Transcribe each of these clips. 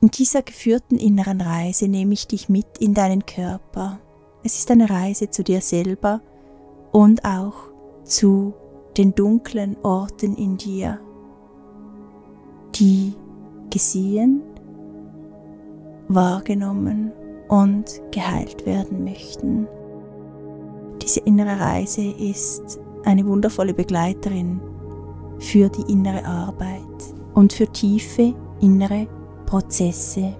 In dieser geführten inneren Reise nehme ich dich mit in deinen Körper. Es ist eine Reise zu dir selber und auch zu den dunklen Orten in dir, die gesehen, wahrgenommen und geheilt werden möchten. Diese innere Reise ist eine wundervolle Begleiterin für die innere Arbeit und für tiefe innere Prozesse.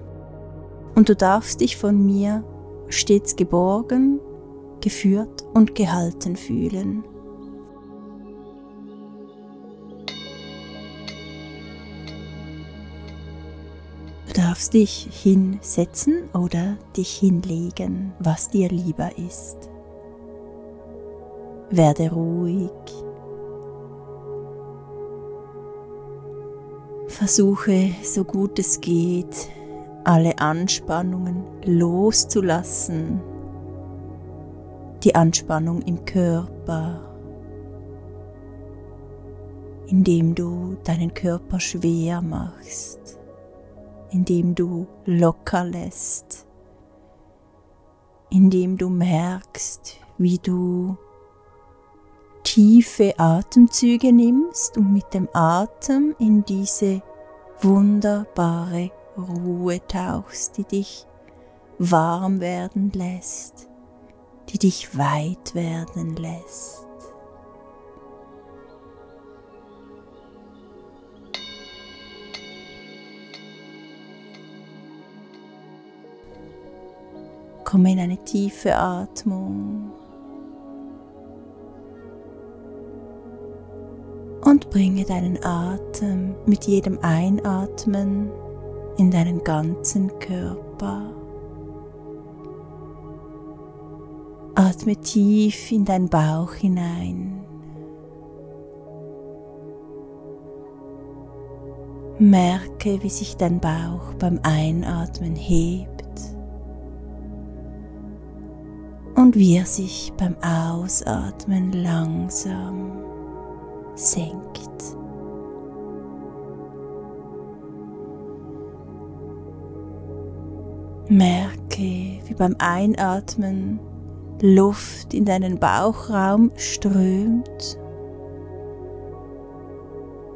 Und du darfst dich von mir stets geborgen, geführt und gehalten fühlen. Du darfst dich hinsetzen oder dich hinlegen, was dir lieber ist. Werde ruhig. Versuche, so gut es geht, alle Anspannungen loszulassen. Die Anspannung im Körper, indem du deinen Körper schwer machst, indem du locker lässt, indem du merkst, wie du tiefe Atemzüge nimmst und mit dem Atem in diese wunderbare Ruhe tauchst, die dich warm werden lässt, die dich weit werden lässt. Komme in eine tiefe Atmung. Und bringe deinen Atem mit jedem Einatmen in deinen ganzen Körper. Atme tief in deinen Bauch hinein. Merke, wie sich dein Bauch beim Einatmen hebt und wie er sich beim Ausatmen langsam senkt. Merke, wie beim Einatmen Luft in deinen Bauchraum strömt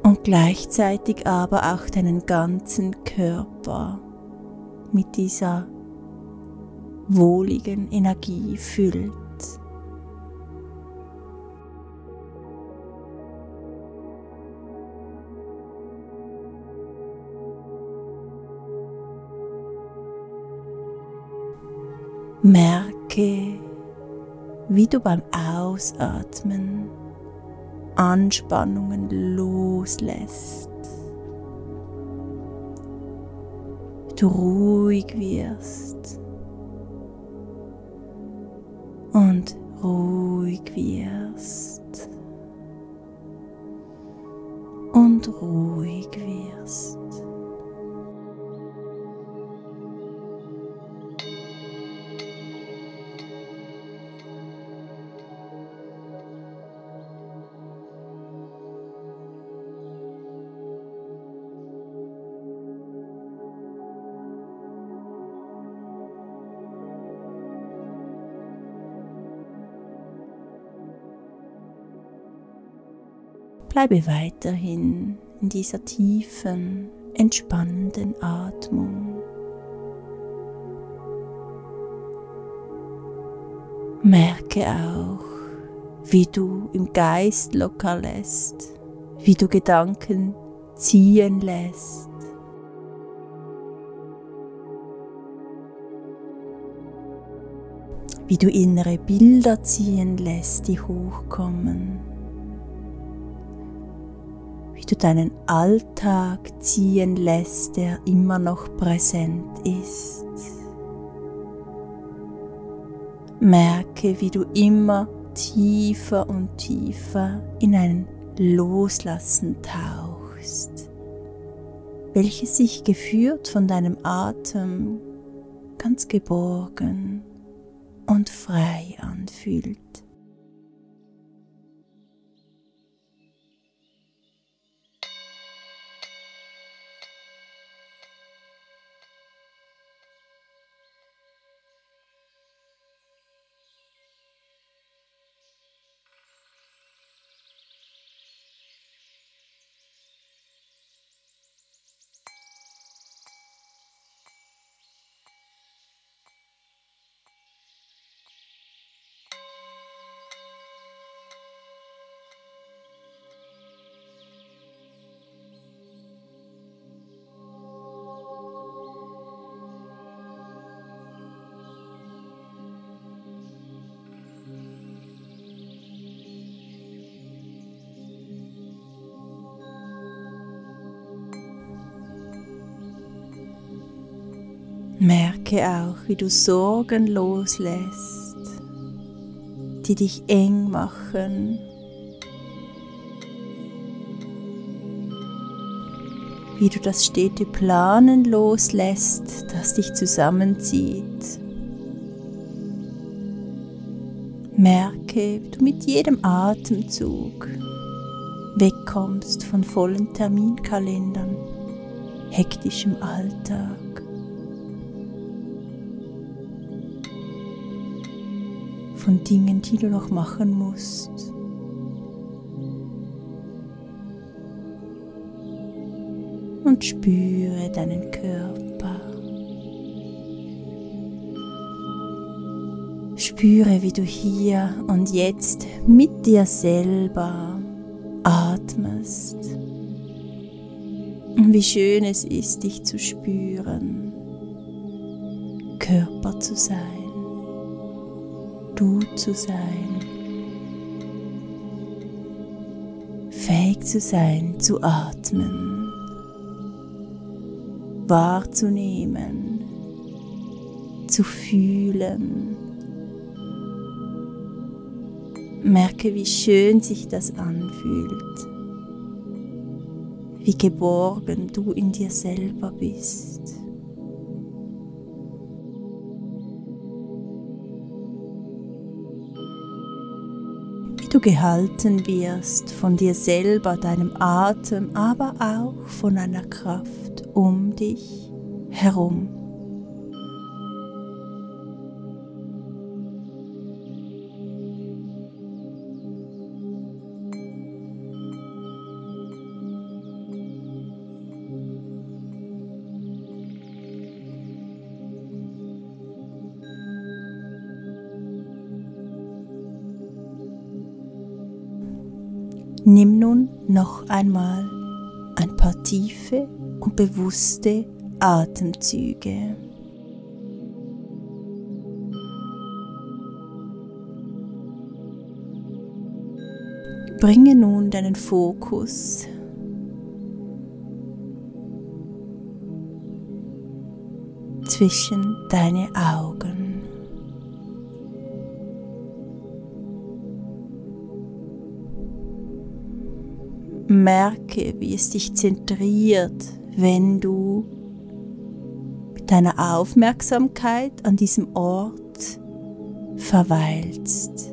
und gleichzeitig aber auch deinen ganzen Körper mit dieser wohligen Energie füllt. Merke, wie du beim Ausatmen Anspannungen loslässt. Du ruhig wirst und ruhig wirst und ruhig wirst. Bleibe weiterhin in dieser tiefen, entspannenden Atmung. Merke auch, wie du im Geist locker lässt, wie du Gedanken ziehen lässt. Wie du innere Bilder ziehen lässt, die hochkommen du deinen Alltag ziehen lässt, der immer noch präsent ist. Merke, wie du immer tiefer und tiefer in ein Loslassen tauchst, welches sich geführt von deinem Atem ganz geborgen und frei anfühlt. Merke auch, wie du Sorgen loslässt, die dich eng machen. Wie du das stete Planen loslässt, das dich zusammenzieht. Merke, wie du mit jedem Atemzug wegkommst von vollen Terminkalendern, hektischem Alltag. Von Dingen, die du noch machen musst. Und spüre deinen Körper. Spüre, wie du hier und jetzt mit dir selber atmest. Und wie schön es ist, dich zu spüren, Körper zu sein du zu sein, fähig zu sein, zu atmen, wahrzunehmen, zu fühlen. Merke, wie schön sich das anfühlt, wie geborgen du in dir selber bist. Du gehalten wirst von dir selber, deinem Atem, aber auch von einer Kraft um dich herum. Noch einmal ein paar tiefe und bewusste Atemzüge. Bringe nun deinen Fokus zwischen deine Augen. Merke, wie es dich zentriert, wenn du mit deiner Aufmerksamkeit an diesem Ort verweilst.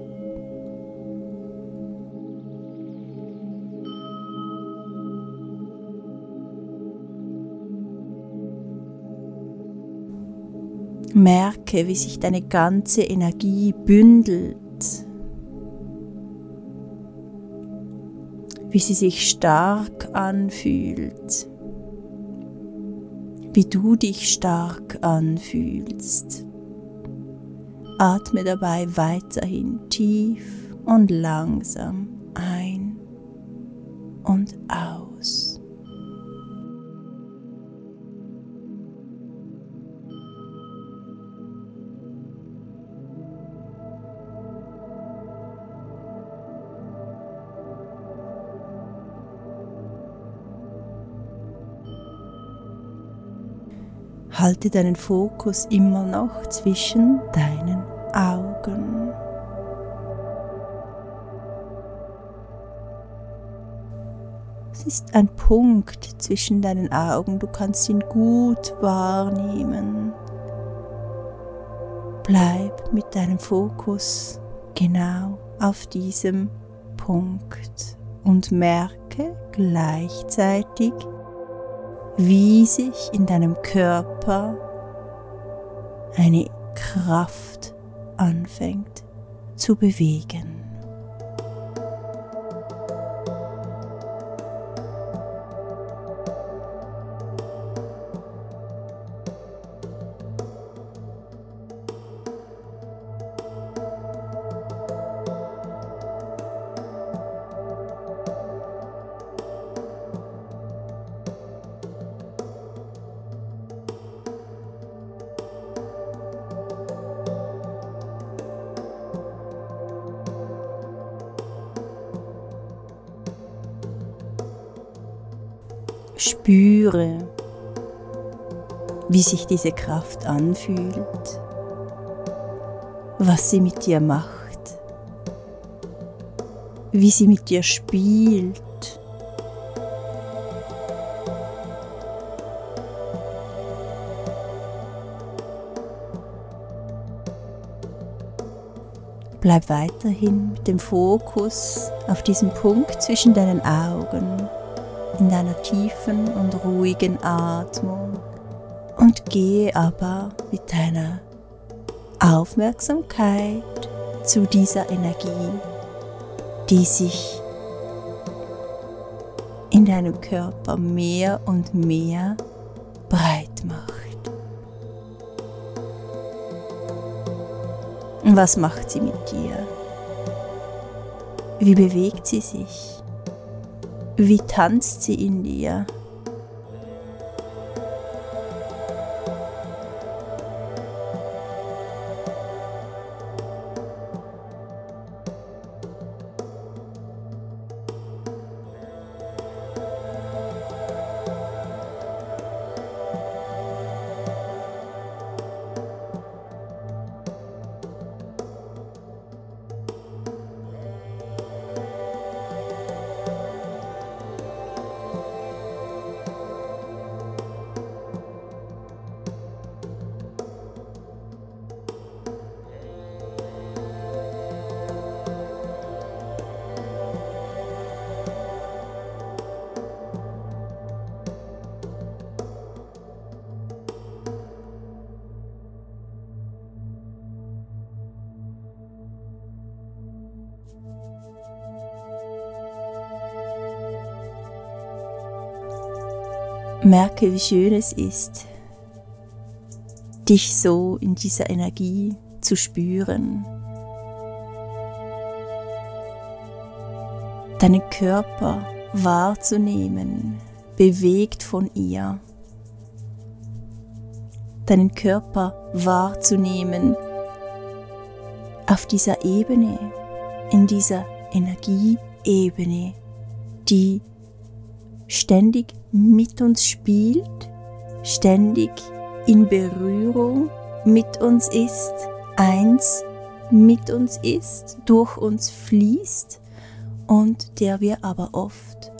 Merke, wie sich deine ganze Energie bündelt wie sie sich stark anfühlt, wie du dich stark anfühlst. Atme dabei weiterhin tief und langsam Halte deinen Fokus immer noch zwischen deinen Augen. Es ist ein Punkt zwischen deinen Augen, du kannst ihn gut wahrnehmen. Bleib mit deinem Fokus genau auf diesem Punkt und merke gleichzeitig, wie sich in deinem Körper eine Kraft anfängt zu bewegen. Spüre, wie sich diese Kraft anfühlt, was sie mit dir macht, wie sie mit dir spielt. Bleib weiterhin mit dem Fokus auf diesem Punkt zwischen deinen Augen, in deiner tiefen und ruhigen Atmung und gehe aber mit deiner Aufmerksamkeit zu dieser Energie, die sich in deinem Körper mehr und mehr breit macht. Was macht sie mit dir? Wie bewegt sie sich? Wie tanzt sie in dir? Merke, wie schön es ist, dich so in dieser Energie zu spüren. Deinen Körper wahrzunehmen, bewegt von ihr. Deinen Körper wahrzunehmen auf dieser Ebene, in dieser Energieebene, die ständig mit uns spielt, ständig in Berührung mit uns ist, eins mit uns ist, durch uns fließt und der wir aber oft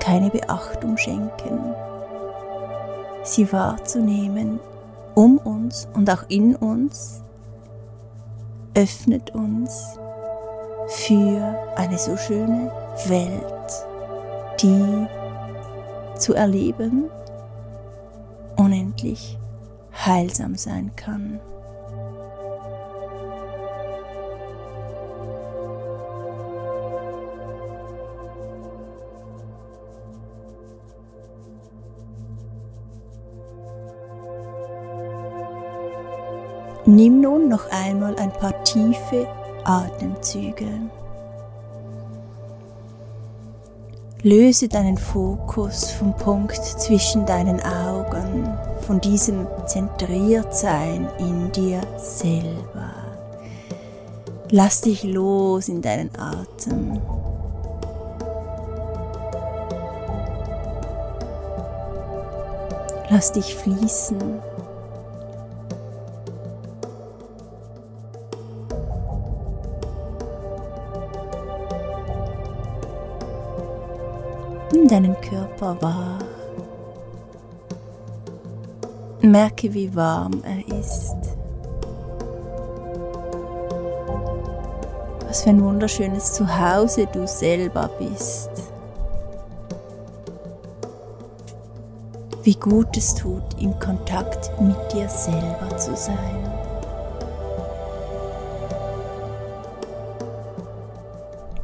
keine Beachtung schenken. Sie wahrzunehmen um uns und auch in uns öffnet uns für eine so schöne Welt, die zu erleben unendlich heilsam sein kann. Nimm nun noch einmal ein paar tiefe Atemzüge. Löse deinen Fokus vom Punkt zwischen deinen Augen, von diesem Zentriertsein in dir selber. Lass dich los in deinen Atem. Lass dich fließen. Nimm deinen Körper wahr. Merke, wie warm er ist. Was für ein wunderschönes Zuhause du selber bist. Wie gut es tut, im Kontakt mit dir selber zu sein.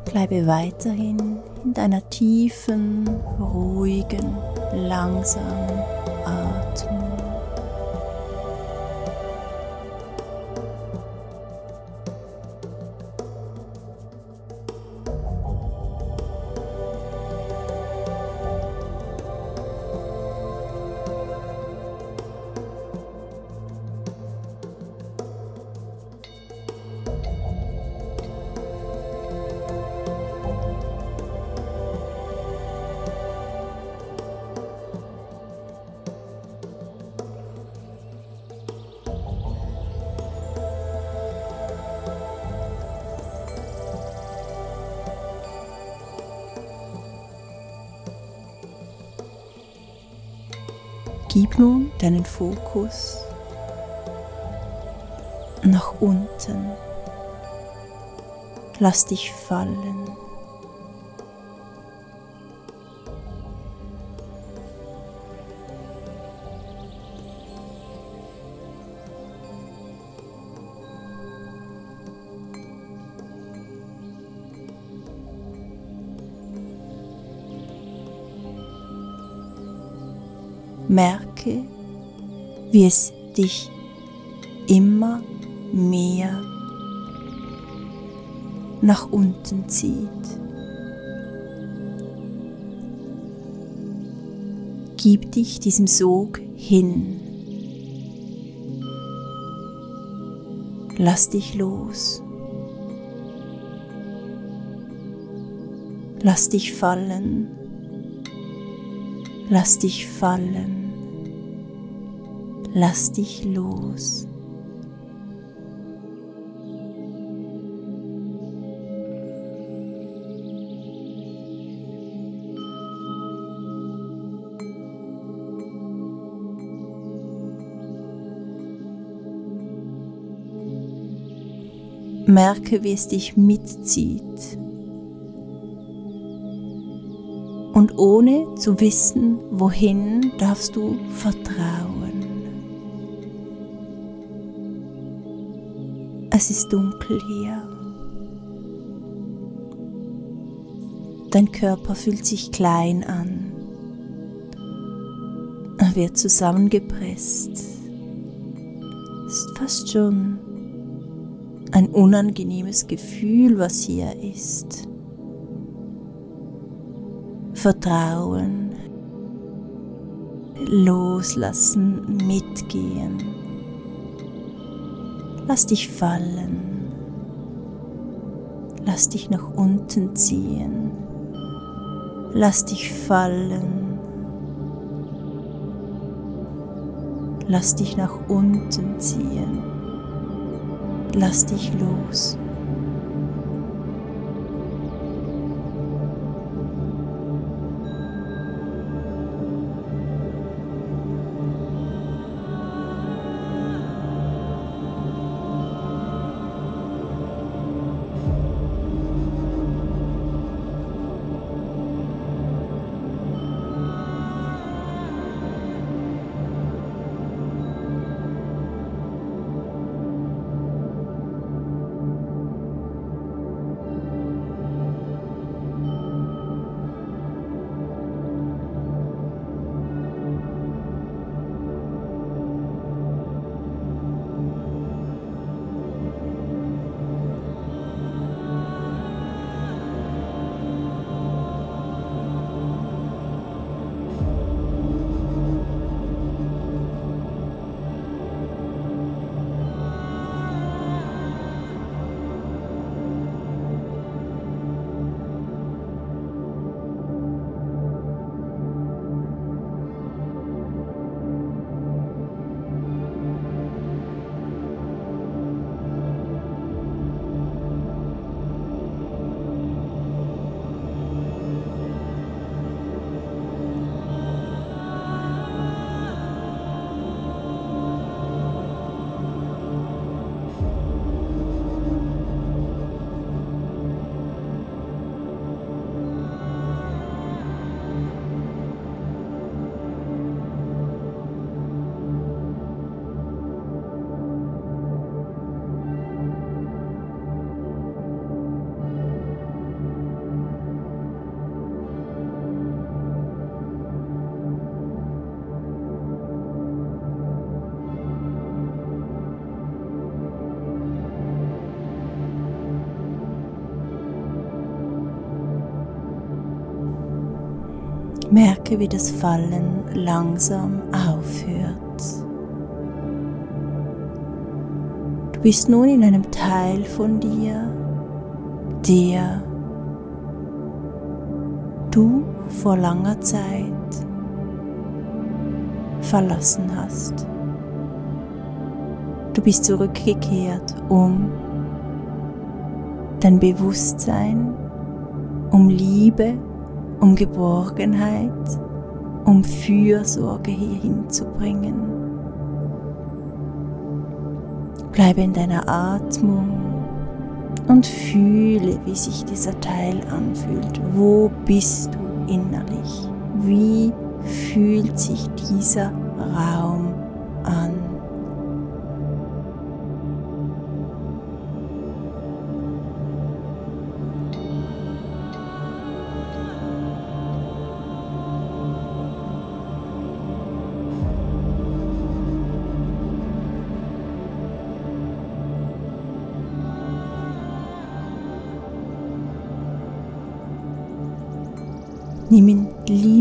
Bleibe weiterhin in deiner tiefen, ruhigen, langsamen Gib nun deinen Fokus nach unten. Lass dich fallen. Wie es dich immer mehr nach unten zieht. Gib dich diesem Sog hin. Lass dich los. Lass dich fallen. Lass dich fallen. Lass dich los. Merke, wie es dich mitzieht. Und ohne zu wissen, wohin, darfst du vertrauen. Es ist dunkel hier. Dein Körper fühlt sich klein an. Er wird zusammengepresst. Ist fast schon ein unangenehmes Gefühl, was hier ist. Vertrauen, loslassen, mitgehen. Lass dich fallen. Lass dich nach unten ziehen. Lass dich fallen. Lass dich nach unten ziehen. Lass dich los. Merke, wie das Fallen langsam aufhört. Du bist nun in einem Teil von dir, der du vor langer Zeit verlassen hast. Du bist zurückgekehrt, um dein Bewusstsein, um Liebe um Geborgenheit um Fürsorge hier hinzubringen. Bleibe in deiner Atmung und fühle, wie sich dieser Teil anfühlt. Wo bist du innerlich? Wie fühlt sich dieser Raum an?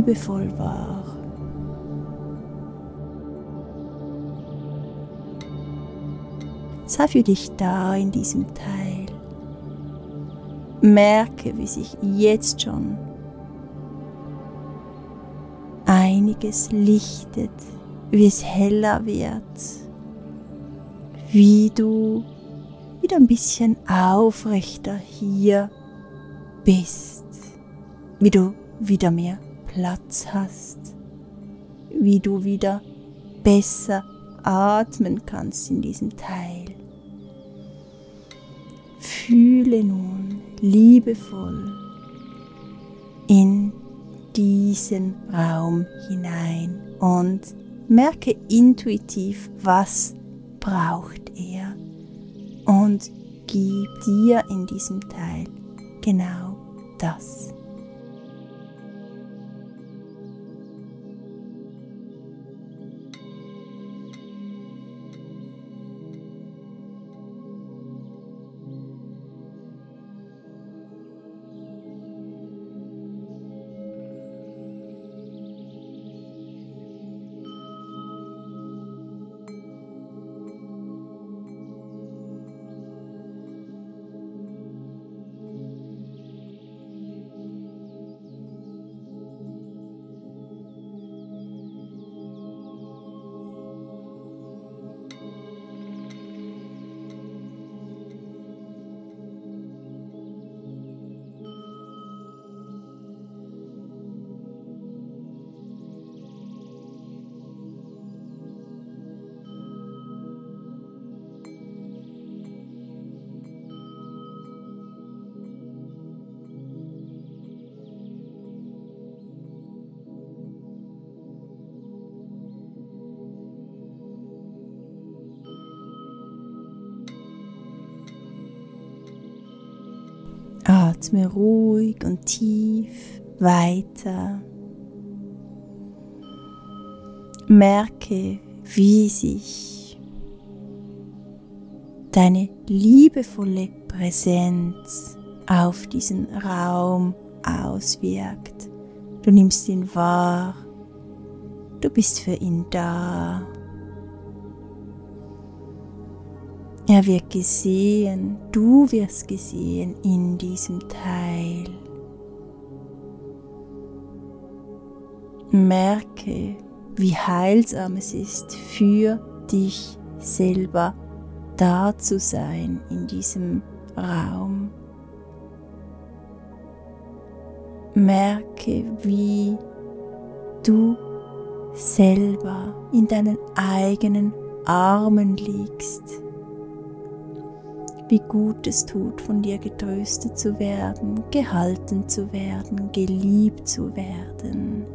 Liebevoll wahr. Sei für dich da in diesem Teil. Merke, wie sich jetzt schon einiges lichtet, wie es heller wird, wie du wieder ein bisschen aufrechter hier bist, wie du wieder mehr Platz hast, wie du wieder besser atmen kannst in diesem Teil. Fühle nun liebevoll in diesen Raum hinein und merke intuitiv, was braucht er und gib dir in diesem Teil genau das. Atme ruhig und tief weiter. Merke, wie sich deine liebevolle Präsenz auf diesen Raum auswirkt. Du nimmst ihn wahr, du bist für ihn da. Er wird gesehen, du wirst gesehen in diesem Teil. Merke, wie heilsam es ist für dich selber da zu sein in diesem Raum. Merke, wie du selber in deinen eigenen Armen liegst wie gut es tut, von dir getröstet zu werden, gehalten zu werden, geliebt zu werden.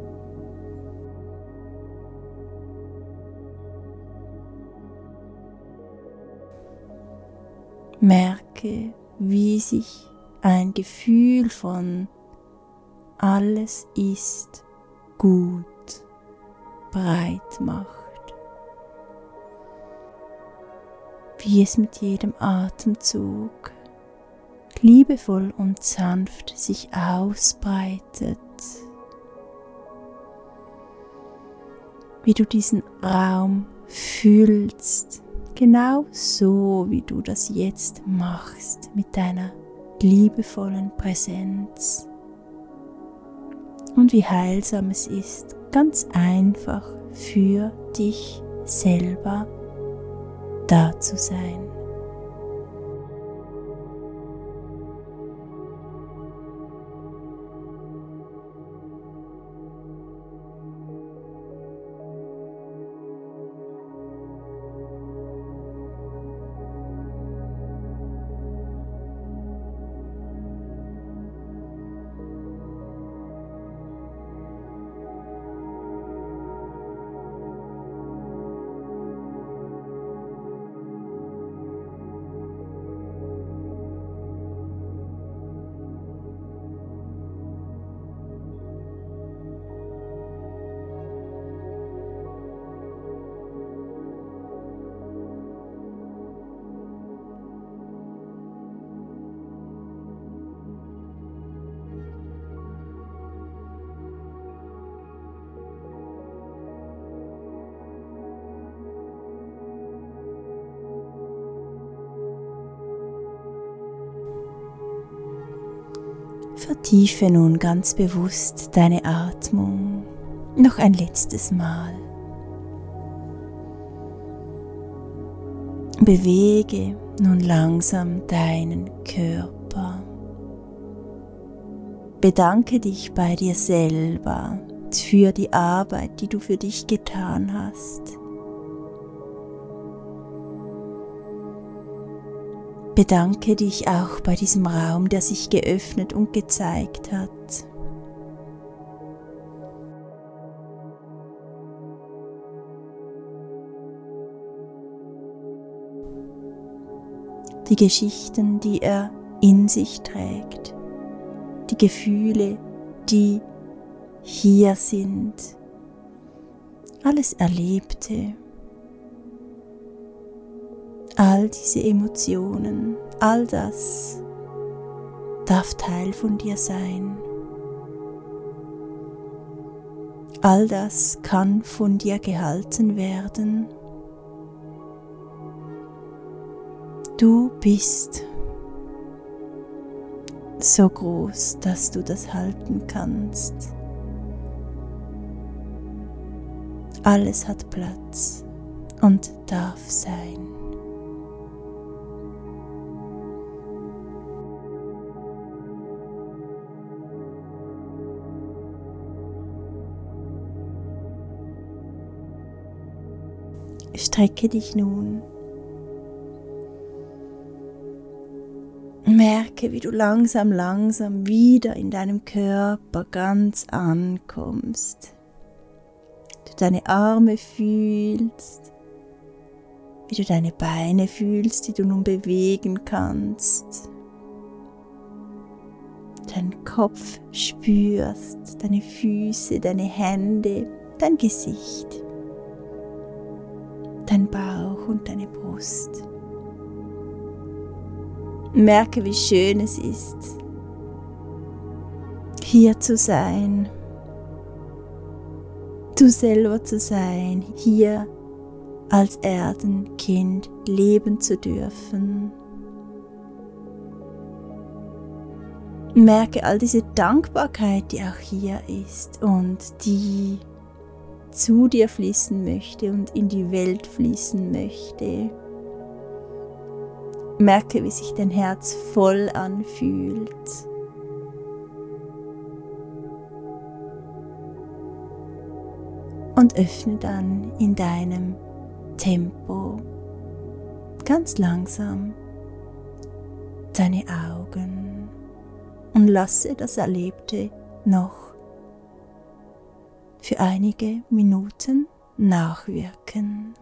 Merke, wie sich ein Gefühl von alles ist gut breit macht. Wie es mit jedem Atemzug liebevoll und sanft sich ausbreitet, wie du diesen Raum fühlst, genau so wie du das jetzt machst mit deiner liebevollen Präsenz. Und wie heilsam es ist, ganz einfach für dich selber da zu sein. Vertiefe nun ganz bewusst deine Atmung noch ein letztes Mal. Bewege nun langsam deinen Körper. Bedanke dich bei dir selber für die Arbeit, die du für dich getan hast. Bedanke dich auch bei diesem Raum, der sich geöffnet und gezeigt hat. Die Geschichten, die er in sich trägt, die Gefühle, die hier sind, alles Erlebte, all diese Emotionen, all das darf Teil von dir sein. All das kann von dir gehalten werden. Du bist so groß, dass du das halten kannst. Alles hat Platz und darf sein. Strecke dich nun. Merke, wie du langsam, langsam wieder in deinem Körper ganz ankommst. Du deine Arme fühlst, wie du deine Beine fühlst, die du nun bewegen kannst. Deinen Kopf spürst, deine Füße, deine Hände, dein Gesicht deine Brust. Merke, wie schön es ist, hier zu sein, du selber zu sein, hier als Erdenkind leben zu dürfen. Merke all diese Dankbarkeit, die auch hier ist und die zu dir fließen möchte und in die Welt fließen möchte. Merke, wie sich dein Herz voll anfühlt. Und öffne dann in deinem Tempo ganz langsam deine Augen und lasse das Erlebte noch für einige Minuten nachwirken.